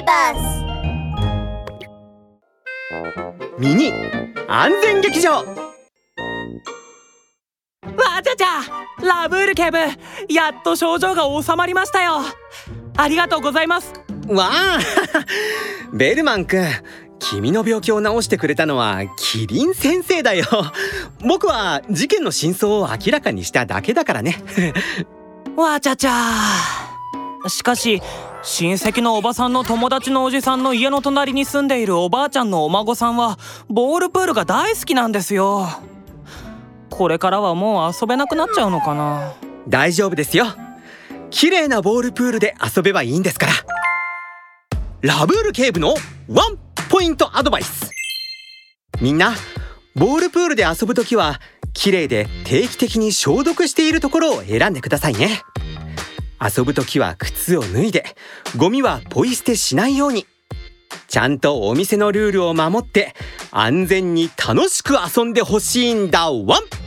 ーバスミニ安全劇場。わちゃちゃラブール警部やっと症状が収まりましたよ。ありがとうございます。わあベルマン君君の病気を治してくれたのはキリン先生だよ。僕は事件の真相を明らかにしただけだからね。わちゃちゃしかし親戚のおばさんの友達のおじさんの家の隣に住んでいるおばあちゃんのお孫さんはボールプールが大好きなんですよ。これからはもう遊べなくなっちゃうのかな。大丈夫ですよ。綺麗なボールプールで遊べばいいんですから。ラブール警部のワンポイントアドバイス。みんなボールプールで遊ぶときは綺麗で定期的に消毒しているところを選んでくださいね。遊ぶときは靴を脱いでゴミはポイ捨てしないように。ちゃんとお店のルールを守って安全に楽しく遊んでほしいんだ。ワン！